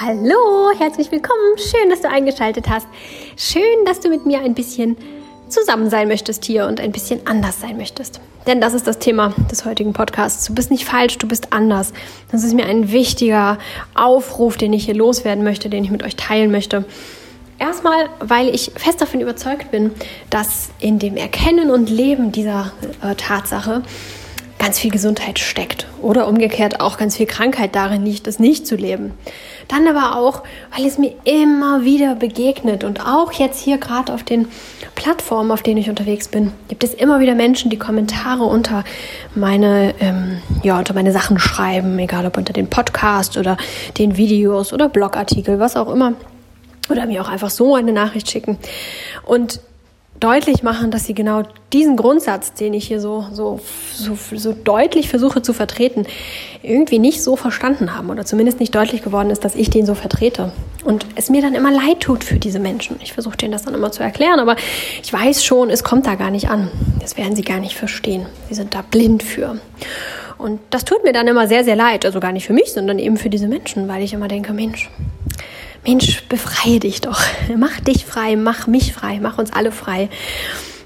Hallo, herzlich willkommen. Schön, dass du eingeschaltet hast. Schön, dass du mit mir ein bisschen zusammen sein möchtest hier und ein bisschen anders sein möchtest. Denn das ist das Thema des heutigen Podcasts. Du bist nicht falsch, du bist anders. Das ist mir ein wichtiger Aufruf, den ich hier loswerden möchte, den ich mit euch teilen möchte. Erstmal, weil ich fest davon überzeugt bin, dass in dem Erkennen und Leben dieser äh, Tatsache ganz viel Gesundheit steckt oder umgekehrt auch ganz viel Krankheit darin liegt, das nicht zu leben. Dann aber auch, weil es mir immer wieder begegnet und auch jetzt hier gerade auf den Plattformen, auf denen ich unterwegs bin, gibt es immer wieder Menschen, die Kommentare unter meine, ähm, ja, unter meine Sachen schreiben, egal ob unter den Podcast oder den Videos oder Blogartikel, was auch immer. Oder mir auch einfach so eine Nachricht schicken. Und deutlich machen, dass sie genau diesen Grundsatz, den ich hier so, so, so, so deutlich versuche zu vertreten, irgendwie nicht so verstanden haben oder zumindest nicht deutlich geworden ist, dass ich den so vertrete. Und es mir dann immer leid tut für diese Menschen. Ich versuche denen das dann immer zu erklären, aber ich weiß schon, es kommt da gar nicht an. Das werden sie gar nicht verstehen. Sie sind da blind für. Und das tut mir dann immer sehr, sehr leid. Also gar nicht für mich, sondern eben für diese Menschen, weil ich immer denke, Mensch, Mensch, befreie dich doch. Mach dich frei, mach mich frei, mach uns alle frei.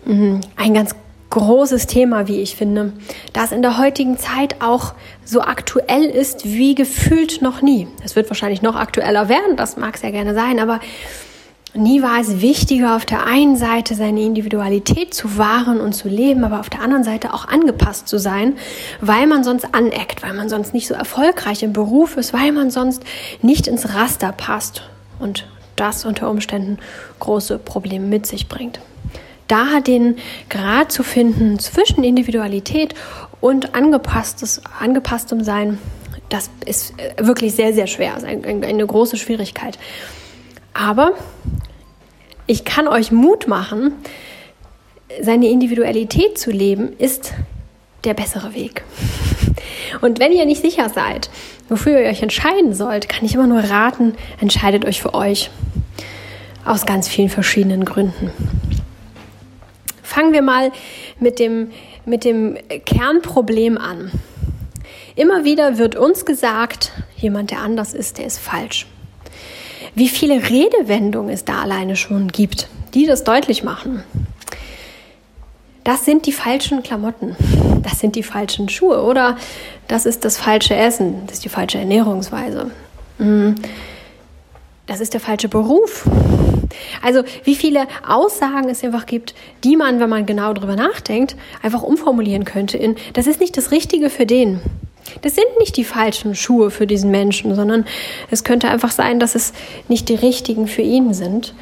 Mhm. Ein ganz großes Thema, wie ich finde, das in der heutigen Zeit auch so aktuell ist wie gefühlt noch nie. Es wird wahrscheinlich noch aktueller werden, das mag sehr gerne sein, aber nie war es wichtiger, auf der einen Seite seine Individualität zu wahren und zu leben, aber auf der anderen Seite auch angepasst zu sein, weil man sonst aneckt, weil man sonst nicht so erfolgreich im Beruf ist, weil man sonst nicht ins Raster passt und das unter Umständen große Probleme mit sich bringt. Da den Grad zu finden zwischen Individualität und angepasstes, angepasstem Sein, das ist wirklich sehr, sehr schwer, das ist eine große Schwierigkeit. Aber ich kann euch Mut machen, seine Individualität zu leben, ist der bessere Weg. Und wenn ihr nicht sicher seid, wofür ihr euch entscheiden sollt, kann ich immer nur raten, entscheidet euch für euch. Aus ganz vielen verschiedenen Gründen. Fangen wir mal mit dem, mit dem Kernproblem an. Immer wieder wird uns gesagt, jemand, der anders ist, der ist falsch. Wie viele Redewendungen es da alleine schon gibt, die das deutlich machen. Das sind die falschen Klamotten, das sind die falschen Schuhe oder das ist das falsche Essen, das ist die falsche Ernährungsweise. Mm. Das ist der falsche Beruf. Also wie viele Aussagen es einfach gibt, die man, wenn man genau drüber nachdenkt, einfach umformulieren könnte in, das ist nicht das Richtige für den. Das sind nicht die falschen Schuhe für diesen Menschen, sondern es könnte einfach sein, dass es nicht die richtigen für ihn sind.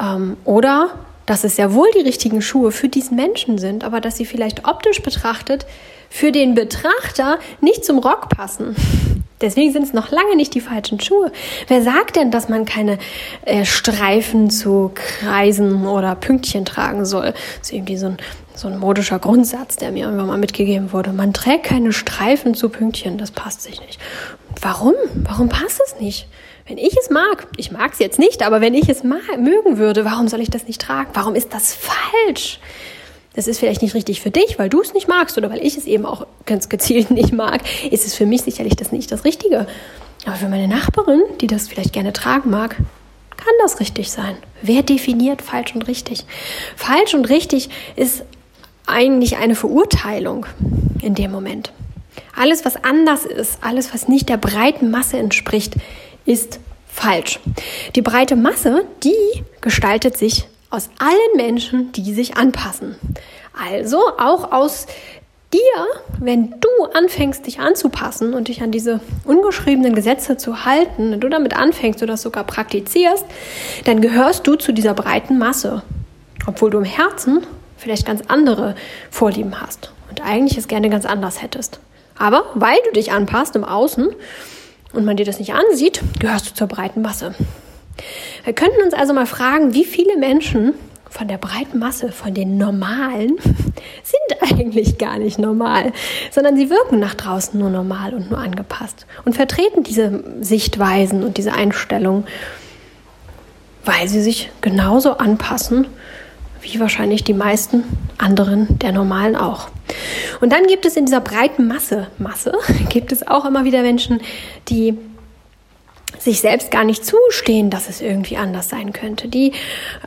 Ähm, oder dass es ja wohl die richtigen Schuhe für diesen Menschen sind, aber dass sie vielleicht optisch betrachtet für den Betrachter nicht zum Rock passen. Deswegen sind es noch lange nicht die falschen Schuhe. Wer sagt denn, dass man keine äh, Streifen zu Kreisen oder Pünktchen tragen soll? Das ist irgendwie so ein, so ein modischer Grundsatz, der mir irgendwann mal mitgegeben wurde. Man trägt keine Streifen zu Pünktchen, das passt sich nicht. Warum? Warum passt es nicht? Wenn ich es mag, ich mag es jetzt nicht, aber wenn ich es mögen würde, warum soll ich das nicht tragen? Warum ist das falsch? Das ist vielleicht nicht richtig für dich, weil du es nicht magst oder weil ich es eben auch ganz gezielt nicht mag, ist es für mich sicherlich das nicht das Richtige. Aber für meine Nachbarin, die das vielleicht gerne tragen mag, kann das richtig sein. Wer definiert falsch und richtig? Falsch und richtig ist eigentlich eine Verurteilung in dem Moment. Alles, was anders ist, alles, was nicht der breiten Masse entspricht, ist falsch. Die breite Masse, die gestaltet sich aus allen Menschen, die sich anpassen. Also auch aus dir, wenn du anfängst, dich anzupassen und dich an diese ungeschriebenen Gesetze zu halten, wenn du damit anfängst oder sogar praktizierst, dann gehörst du zu dieser breiten Masse, obwohl du im Herzen vielleicht ganz andere Vorlieben hast und eigentlich es gerne ganz anders hättest. Aber weil du dich anpasst im Außen und man dir das nicht ansieht, gehörst du zur breiten Masse. Wir könnten uns also mal fragen, wie viele Menschen von der breiten Masse, von den Normalen, sind eigentlich gar nicht normal, sondern sie wirken nach draußen nur normal und nur angepasst und vertreten diese Sichtweisen und diese Einstellungen, weil sie sich genauso anpassen wie wahrscheinlich die meisten anderen der Normalen auch. Und dann gibt es in dieser breiten Masse, Masse, gibt es auch immer wieder Menschen, die sich selbst gar nicht zustehen, dass es irgendwie anders sein könnte. Die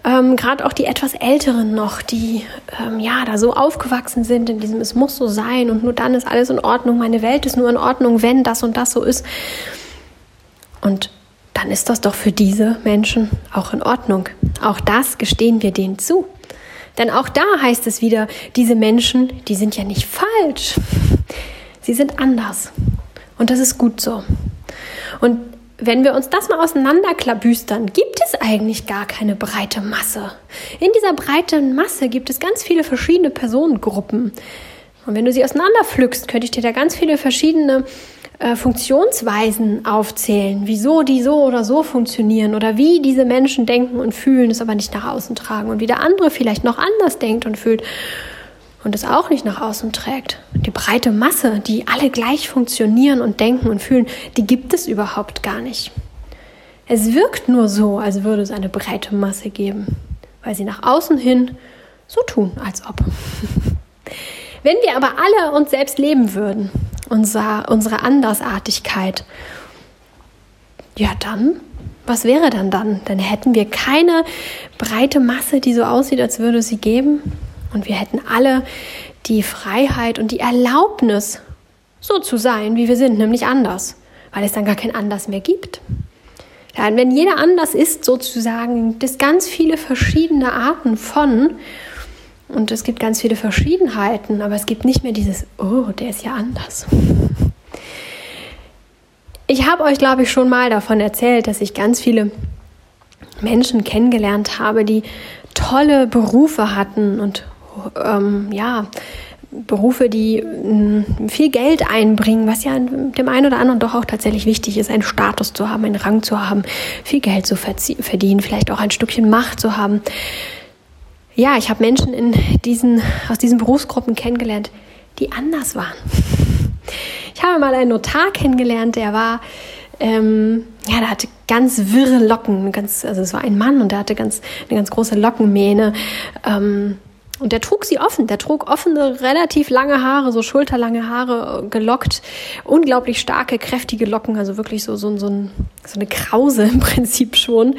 ähm, gerade auch die etwas Älteren noch, die ähm, ja da so aufgewachsen sind in diesem es muss so sein und nur dann ist alles in Ordnung. Meine Welt ist nur in Ordnung, wenn das und das so ist. Und dann ist das doch für diese Menschen auch in Ordnung. Auch das gestehen wir denen zu. Denn auch da heißt es wieder, diese Menschen, die sind ja nicht falsch. Sie sind anders. Und das ist gut so. Und wenn wir uns das mal auseinanderklabüstern, gibt es eigentlich gar keine breite Masse. In dieser breiten Masse gibt es ganz viele verschiedene Personengruppen. Und wenn du sie auseinanderpflückst, könnte ich dir da ganz viele verschiedene äh, Funktionsweisen aufzählen, wieso die so oder so funktionieren oder wie diese Menschen denken und fühlen, es aber nicht nach außen tragen und wie der andere vielleicht noch anders denkt und fühlt und es auch nicht nach außen trägt. Die breite Masse, die alle gleich funktionieren und denken und fühlen, die gibt es überhaupt gar nicht. Es wirkt nur so, als würde es eine breite Masse geben, weil sie nach außen hin so tun, als ob. Wenn wir aber alle uns selbst leben würden, unser, unsere Andersartigkeit, ja dann, was wäre dann dann? Dann hätten wir keine breite Masse, die so aussieht, als würde sie geben. Und wir hätten alle die Freiheit und die Erlaubnis, so zu sein, wie wir sind, nämlich anders, weil es dann gar kein Anders mehr gibt. Ja, wenn jeder anders ist, sozusagen, gibt es ganz viele verschiedene Arten von und es gibt ganz viele Verschiedenheiten, aber es gibt nicht mehr dieses, oh, der ist ja anders. Ich habe euch, glaube ich, schon mal davon erzählt, dass ich ganz viele Menschen kennengelernt habe, die tolle Berufe hatten und ähm, ja, Berufe, die mh, viel Geld einbringen, was ja dem einen oder anderen doch auch tatsächlich wichtig ist, einen Status zu haben, einen Rang zu haben, viel Geld zu verdienen, vielleicht auch ein Stückchen Macht zu haben. Ja, ich habe Menschen in diesen, aus diesen Berufsgruppen kennengelernt, die anders waren. Ich habe mal einen Notar kennengelernt, der war, ähm, ja, der hatte ganz wirre Locken, ganz, also es war ein Mann und der hatte ganz, eine ganz große Lockenmähne. Ähm, und der trug sie offen. Der trug offene, relativ lange Haare, so schulterlange Haare, gelockt. Unglaublich starke, kräftige Locken, also wirklich so, so, so, ein, so eine Krause im Prinzip schon.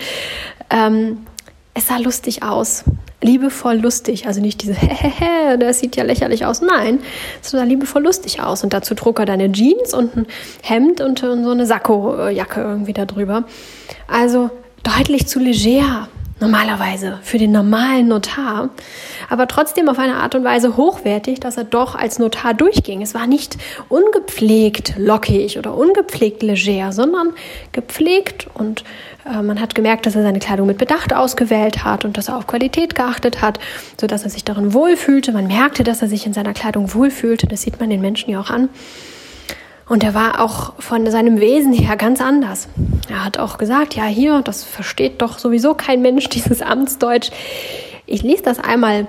Ähm, es sah lustig aus. Liebevoll lustig. Also nicht diese, hehehe, das sieht ja lächerlich aus. Nein, es sah liebevoll lustig aus. Und dazu trug er dann eine Jeans und ein Hemd und, und so eine Sakko-Jacke irgendwie da drüber. Also deutlich zu leger normalerweise für den normalen Notar, aber trotzdem auf eine Art und Weise hochwertig, dass er doch als Notar durchging. Es war nicht ungepflegt lockig oder ungepflegt leger, sondern gepflegt und äh, man hat gemerkt, dass er seine Kleidung mit Bedacht ausgewählt hat und dass er auf Qualität geachtet hat, sodass er sich darin wohlfühlte. Man merkte, dass er sich in seiner Kleidung wohlfühlte. Das sieht man den Menschen ja auch an. Und er war auch von seinem Wesen her ganz anders. Er hat auch gesagt, ja, hier, das versteht doch sowieso kein Mensch, dieses Amtsdeutsch. Ich lese das einmal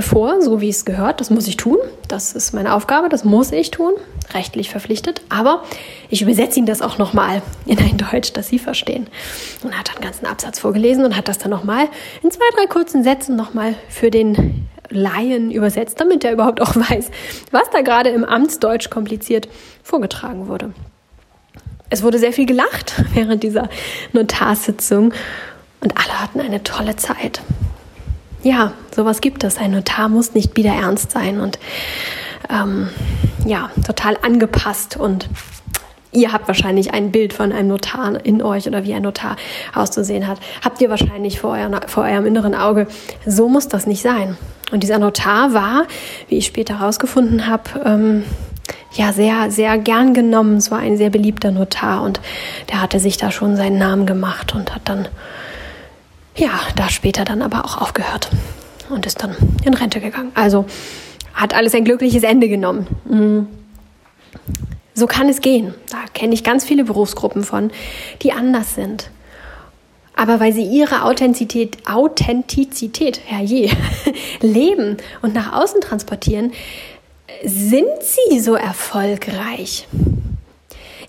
vor, so wie es gehört. Das muss ich tun. Das ist meine Aufgabe. Das muss ich tun. Rechtlich verpflichtet. Aber ich übersetze Ihnen das auch nochmal in ein Deutsch, das Sie verstehen. Und er hat einen ganzen Absatz vorgelesen und hat das dann nochmal in zwei, drei kurzen Sätzen nochmal für den Laien übersetzt, damit er überhaupt auch weiß, was da gerade im Amtsdeutsch kompliziert vorgetragen wurde. Es wurde sehr viel gelacht während dieser Notarsitzung und alle hatten eine tolle Zeit. Ja, sowas gibt es. Ein Notar muss nicht wieder ernst sein und ähm, ja, total angepasst und Ihr habt wahrscheinlich ein Bild von einem Notar in euch oder wie ein Notar auszusehen hat. Habt ihr wahrscheinlich vor, euer, vor eurem inneren Auge. So muss das nicht sein. Und dieser Notar war, wie ich später herausgefunden habe, ähm, ja, sehr, sehr gern genommen. Es war ein sehr beliebter Notar und der hatte sich da schon seinen Namen gemacht und hat dann, ja, da später dann aber auch aufgehört und ist dann in Rente gegangen. Also hat alles ein glückliches Ende genommen. Mhm. So kann es gehen. Da kenne ich ganz viele Berufsgruppen von, die anders sind. Aber weil sie ihre Authentizität, Authentizität, herrje, leben und nach außen transportieren, sind sie so erfolgreich.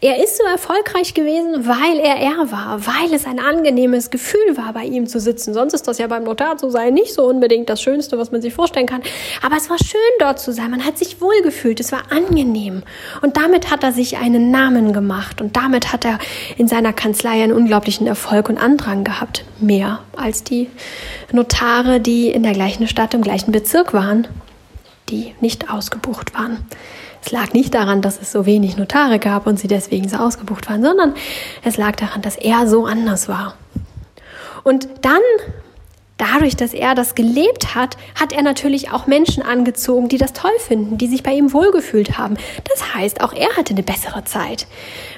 Er ist so erfolgreich gewesen, weil er er war, weil es ein angenehmes Gefühl war, bei ihm zu sitzen. Sonst ist das ja beim Notar zu sein nicht so unbedingt das Schönste, was man sich vorstellen kann. Aber es war schön, dort zu sein. Man hat sich wohlgefühlt. Es war angenehm. Und damit hat er sich einen Namen gemacht. Und damit hat er in seiner Kanzlei einen unglaublichen Erfolg und Andrang gehabt. Mehr als die Notare, die in der gleichen Stadt, im gleichen Bezirk waren, die nicht ausgebucht waren. Es lag nicht daran, dass es so wenig Notare gab und sie deswegen so ausgebucht waren, sondern es lag daran, dass er so anders war. Und dann, dadurch, dass er das gelebt hat, hat er natürlich auch Menschen angezogen, die das toll finden, die sich bei ihm wohlgefühlt haben. Das heißt, auch er hatte eine bessere Zeit,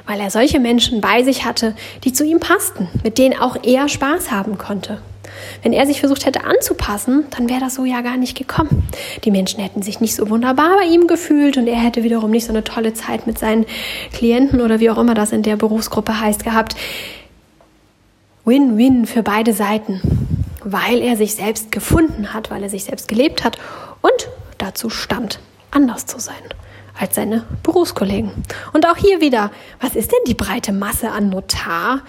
weil er solche Menschen bei sich hatte, die zu ihm passten, mit denen auch er Spaß haben konnte. Wenn er sich versucht hätte anzupassen, dann wäre das so ja gar nicht gekommen. Die Menschen hätten sich nicht so wunderbar bei ihm gefühlt und er hätte wiederum nicht so eine tolle Zeit mit seinen Klienten oder wie auch immer das in der Berufsgruppe heißt gehabt. Win-win für beide Seiten, weil er sich selbst gefunden hat, weil er sich selbst gelebt hat und dazu stand, anders zu sein als seine Berufskollegen. Und auch hier wieder, was ist denn die breite Masse an Notar?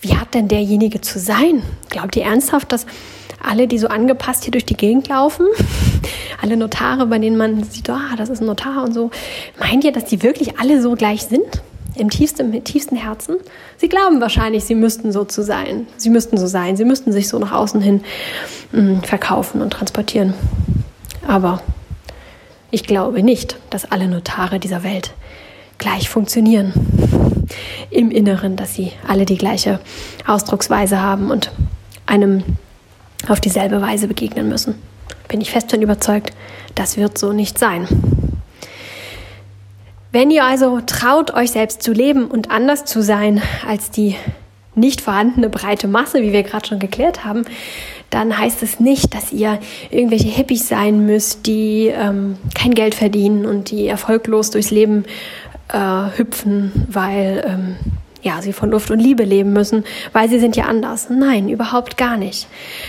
Wie hat denn derjenige zu sein? Glaubt ihr ernsthaft, dass alle, die so angepasst hier durch die Gegend laufen, alle Notare, bei denen man sieht, ah, das ist ein Notar und so, meint ihr, dass die wirklich alle so gleich sind? Im tiefsten, im tiefsten Herzen? Sie glauben wahrscheinlich, sie müssten so zu sein. Sie müssten so sein. Sie müssten sich so nach außen hin mh, mm, verkaufen und transportieren. Aber ich glaube nicht, dass alle Notare dieser Welt gleich funktionieren im Inneren, dass sie alle die gleiche Ausdrucksweise haben und einem auf dieselbe Weise begegnen müssen. Bin ich fest davon überzeugt, das wird so nicht sein. Wenn ihr also traut, euch selbst zu leben und anders zu sein als die nicht vorhandene breite Masse, wie wir gerade schon geklärt haben, dann heißt es nicht, dass ihr irgendwelche Hippies sein müsst, die ähm, kein Geld verdienen und die erfolglos durchs Leben äh, hüpfen, weil ähm, ja, sie von Luft und Liebe leben müssen, weil sie sind ja anders. Nein, überhaupt gar nicht.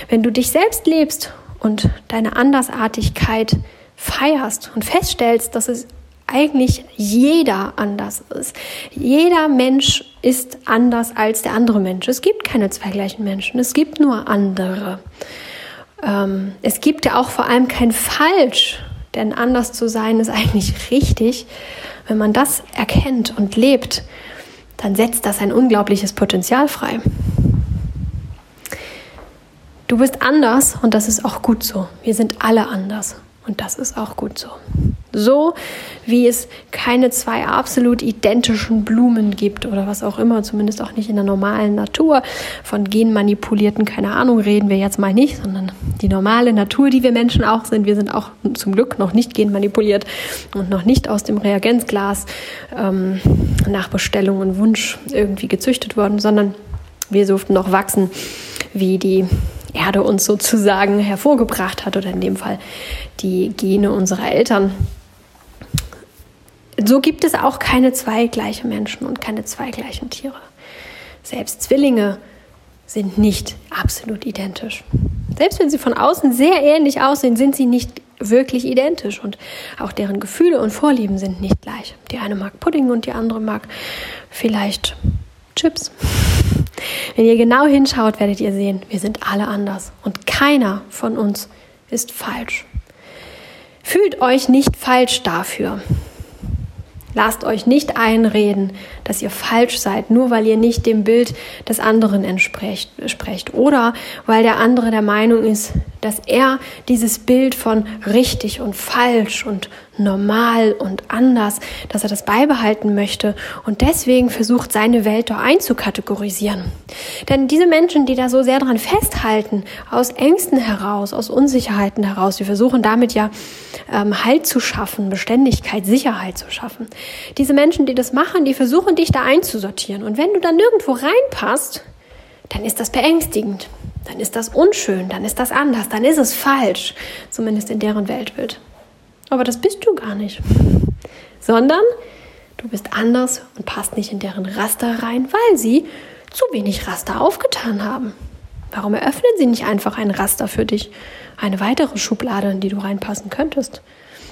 Wenn du dich selbst lebst und deine Andersartigkeit feierst und feststellst, dass es eigentlich jeder anders ist. Jeder Mensch ist anders als der andere Mensch. Es gibt keine zwei gleichen Menschen, es gibt nur andere. Ähm, es gibt ja auch vor allem kein Falsch, denn anders zu sein ist eigentlich richtig. Wenn man das erkennt und lebt, dann setzt das ein unglaubliches Potenzial frei. Du bist anders und das ist auch gut so. Wir sind alle anders und das ist auch gut so. So wie es keine zwei absolut identischen Blumen gibt oder was auch immer, zumindest auch nicht in der normalen Natur. Von genmanipulierten, keine Ahnung, reden wir jetzt mal nicht, sondern die normale Natur, die wir Menschen auch sind. Wir sind auch zum Glück noch nicht genmanipuliert und noch nicht aus dem Reagenzglas ähm, nach Bestellung und Wunsch irgendwie gezüchtet worden, sondern wir durften noch wachsen, wie die Erde uns sozusagen hervorgebracht hat oder in dem Fall die Gene unserer Eltern. So gibt es auch keine zwei gleiche Menschen und keine zwei gleichen Tiere. Selbst Zwillinge sind nicht absolut identisch. Selbst wenn sie von außen sehr ähnlich aussehen, sind sie nicht wirklich identisch und auch deren Gefühle und Vorlieben sind nicht gleich. Die eine mag Pudding und die andere mag vielleicht Chips. Wenn ihr genau hinschaut, werdet ihr sehen, wir sind alle anders und keiner von uns ist falsch. Fühlt euch nicht falsch dafür. Lasst euch nicht einreden, dass ihr falsch seid, nur weil ihr nicht dem Bild des anderen entsprecht sprecht oder weil der andere der Meinung ist, dass er dieses Bild von richtig und falsch und normal und anders, dass er das beibehalten möchte und deswegen versucht, seine Welt da einzukategorisieren. Denn diese Menschen, die da so sehr dran festhalten, aus Ängsten heraus, aus Unsicherheiten heraus, die versuchen damit ja ähm, Halt zu schaffen, Beständigkeit, Sicherheit zu schaffen. Diese Menschen, die das machen, die versuchen, dich da einzusortieren. Und wenn du dann nirgendwo reinpasst, dann ist das beängstigend. Dann ist das unschön, dann ist das anders, dann ist es falsch, zumindest in deren Weltbild. Aber das bist du gar nicht. Sondern du bist anders und passt nicht in deren Raster rein, weil sie zu wenig Raster aufgetan haben. Warum eröffnen sie nicht einfach ein Raster für dich? Eine weitere Schublade, in die du reinpassen könntest.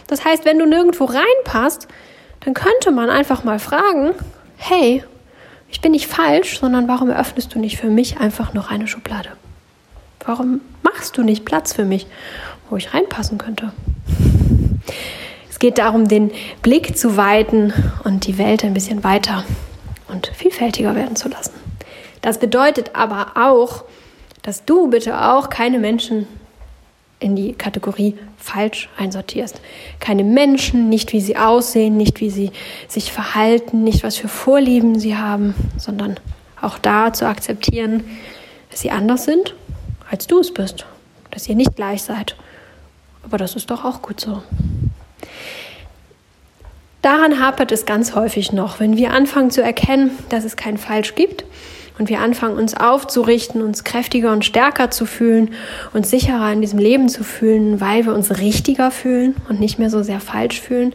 Das heißt, wenn du nirgendwo reinpasst, dann könnte man einfach mal fragen, hey, ich bin nicht falsch, sondern warum eröffnest du nicht für mich einfach noch eine Schublade? Warum machst du nicht Platz für mich, wo ich reinpassen könnte? Es geht darum, den Blick zu weiten und die Welt ein bisschen weiter und vielfältiger werden zu lassen. Das bedeutet aber auch, dass du bitte auch keine Menschen in die Kategorie falsch einsortierst. Keine Menschen, nicht wie sie aussehen, nicht wie sie sich verhalten, nicht was für Vorlieben sie haben, sondern auch da zu akzeptieren, dass sie anders sind, als du es bist, dass ihr nicht gleich seid. Aber das ist doch auch gut so. Daran hapert es ganz häufig noch, wenn wir anfangen zu erkennen, dass es kein Falsch gibt und wir anfangen uns aufzurichten, uns kräftiger und stärker zu fühlen, uns sicherer in diesem Leben zu fühlen, weil wir uns richtiger fühlen und nicht mehr so sehr falsch fühlen,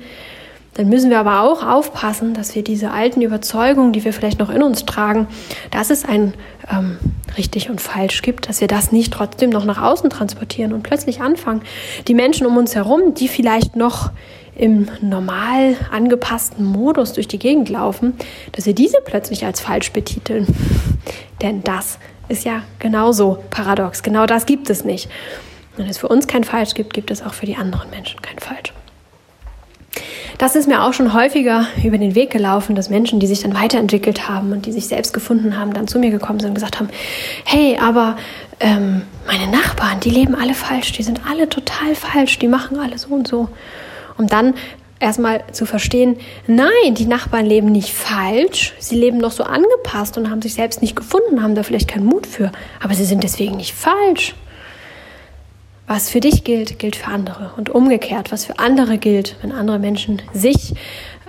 dann müssen wir aber auch aufpassen, dass wir diese alten Überzeugungen, die wir vielleicht noch in uns tragen, dass es ein ähm, richtig und falsch gibt, dass wir das nicht trotzdem noch nach außen transportieren und plötzlich anfangen, die Menschen um uns herum, die vielleicht noch im normal angepassten Modus durch die Gegend laufen, dass wir diese plötzlich als falsch betiteln. Denn das ist ja genauso paradox. Genau das gibt es nicht. Wenn es für uns kein Falsch gibt, gibt es auch für die anderen Menschen kein Falsch. Das ist mir auch schon häufiger über den Weg gelaufen, dass Menschen, die sich dann weiterentwickelt haben und die sich selbst gefunden haben, dann zu mir gekommen sind und gesagt haben, hey, aber ähm, meine Nachbarn, die leben alle falsch, die sind alle total falsch, die machen alle so und so um dann erstmal zu verstehen, nein, die Nachbarn leben nicht falsch, sie leben noch so angepasst und haben sich selbst nicht gefunden, haben da vielleicht keinen Mut für, aber sie sind deswegen nicht falsch. Was für dich gilt, gilt für andere. Und umgekehrt, was für andere gilt, wenn andere Menschen sich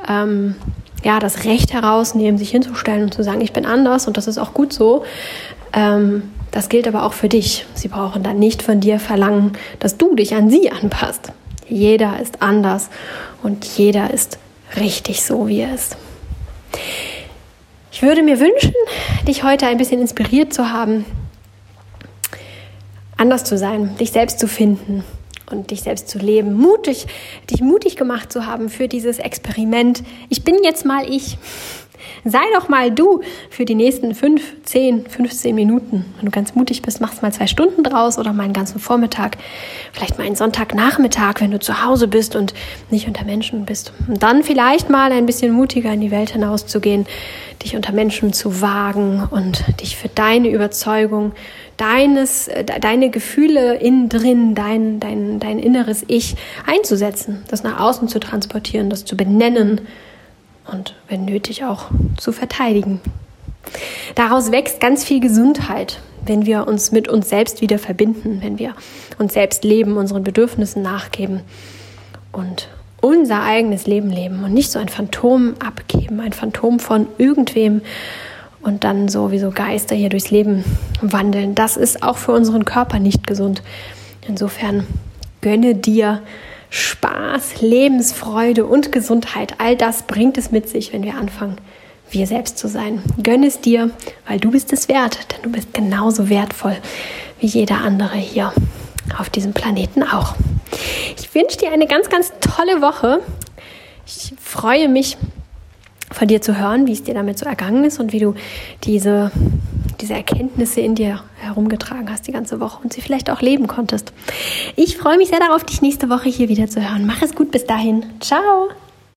ähm, ja, das Recht herausnehmen, sich hinzustellen und zu sagen, ich bin anders und das ist auch gut so, ähm, das gilt aber auch für dich. Sie brauchen dann nicht von dir verlangen, dass du dich an sie anpasst. Jeder ist anders und jeder ist richtig so, wie er ist. Ich würde mir wünschen, dich heute ein bisschen inspiriert zu haben, anders zu sein, dich selbst zu finden und dich selbst zu leben, mutig, dich mutig gemacht zu haben für dieses Experiment. Ich bin jetzt mal ich. Sei doch mal du für die nächsten 5, 10, 15 Minuten. Wenn du ganz mutig bist, machst mal zwei Stunden draus oder mal einen ganzen Vormittag. Vielleicht mal einen Sonntagnachmittag, wenn du zu Hause bist und nicht unter Menschen bist. Und dann vielleicht mal ein bisschen mutiger in die Welt hinauszugehen, dich unter Menschen zu wagen und dich für deine Überzeugung, deines, deine Gefühle innen drin, dein, dein, dein inneres Ich einzusetzen, das nach außen zu transportieren, das zu benennen und wenn nötig auch zu verteidigen. Daraus wächst ganz viel Gesundheit, wenn wir uns mit uns selbst wieder verbinden, wenn wir uns selbst leben, unseren Bedürfnissen nachgeben und unser eigenes Leben leben und nicht so ein Phantom abgeben, ein Phantom von irgendwem und dann so wie so Geister hier durchs Leben wandeln. Das ist auch für unseren Körper nicht gesund. Insofern gönne dir Spaß, Lebensfreude und Gesundheit, all das bringt es mit sich, wenn wir anfangen, wir selbst zu sein. Gönn es dir, weil du bist es wert, denn du bist genauso wertvoll wie jeder andere hier auf diesem Planeten auch. Ich wünsche dir eine ganz, ganz tolle Woche. Ich freue mich, von dir zu hören, wie es dir damit so ergangen ist und wie du diese diese Erkenntnisse in dir herumgetragen hast die ganze Woche und sie vielleicht auch leben konntest. Ich freue mich sehr darauf, dich nächste Woche hier wieder zu hören. Mach es gut bis dahin. Ciao.